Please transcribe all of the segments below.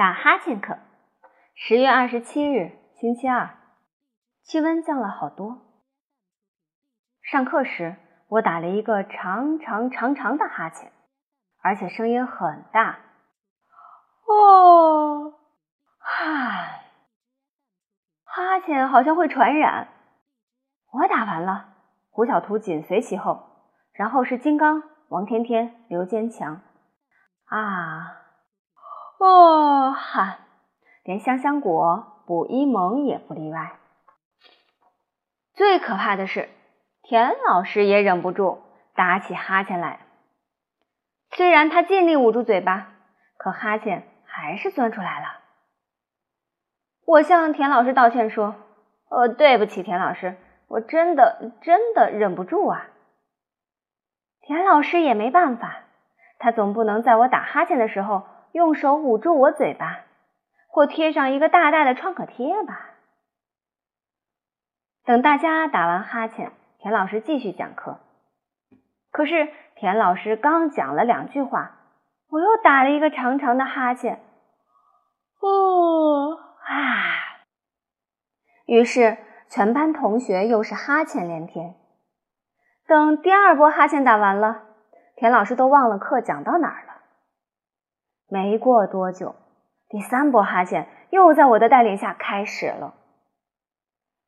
打哈欠课，十月二十七日，星期二，气温降了好多。上课时，我打了一个长长长长的哈欠，而且声音很大。哦，哈，哈欠好像会传染。我打完了，胡小图紧随其后，然后是金刚、王天天、刘坚强。啊。哦哈，连香香果、卜一萌也不例外。最可怕的是，田老师也忍不住打起哈欠来。虽然他尽力捂住嘴巴，可哈欠还是钻出来了。我向田老师道歉说：“呃，对不起，田老师，我真的真的忍不住啊。”田老师也没办法，他总不能在我打哈欠的时候。用手捂住我嘴巴，或贴上一个大大的创可贴吧。等大家打完哈欠，田老师继续讲课。可是田老师刚讲了两句话，我又打了一个长长的哈欠。哦啊！于是全班同学又是哈欠连天。等第二波哈欠打完了，田老师都忘了课讲到哪儿了。没过多久，第三波哈欠又在我的带领下开始了。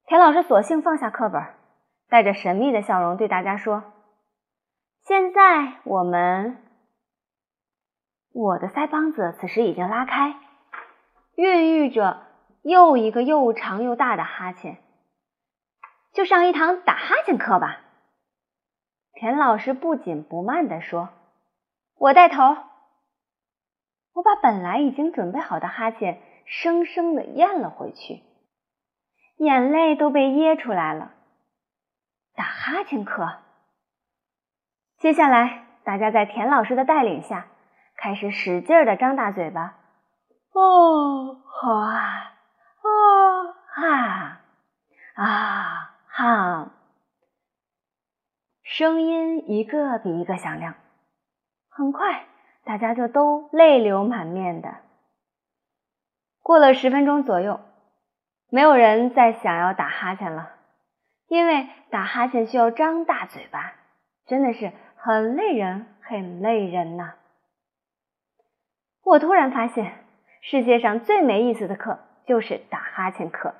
田老师索性放下课本，带着神秘的笑容对大家说：“现在我们……”我的腮帮子此时已经拉开，孕育着又一个又长又大的哈欠。就上一堂打哈欠课吧。田老师不紧不慢地说：“我带头。”我把本来已经准备好的哈欠生生的咽了回去，眼泪都被噎出来了。打哈欠课，接下来大家在田老师的带领下开始使劲的张大嘴巴，哦，好啊，哦，哈，啊，哈，声音一个比一个响亮，很快。大家就都泪流满面的。过了十分钟左右，没有人再想要打哈欠了，因为打哈欠需要张大嘴巴，真的是很累人，很累人呐。我突然发现，世界上最没意思的课就是打哈欠课。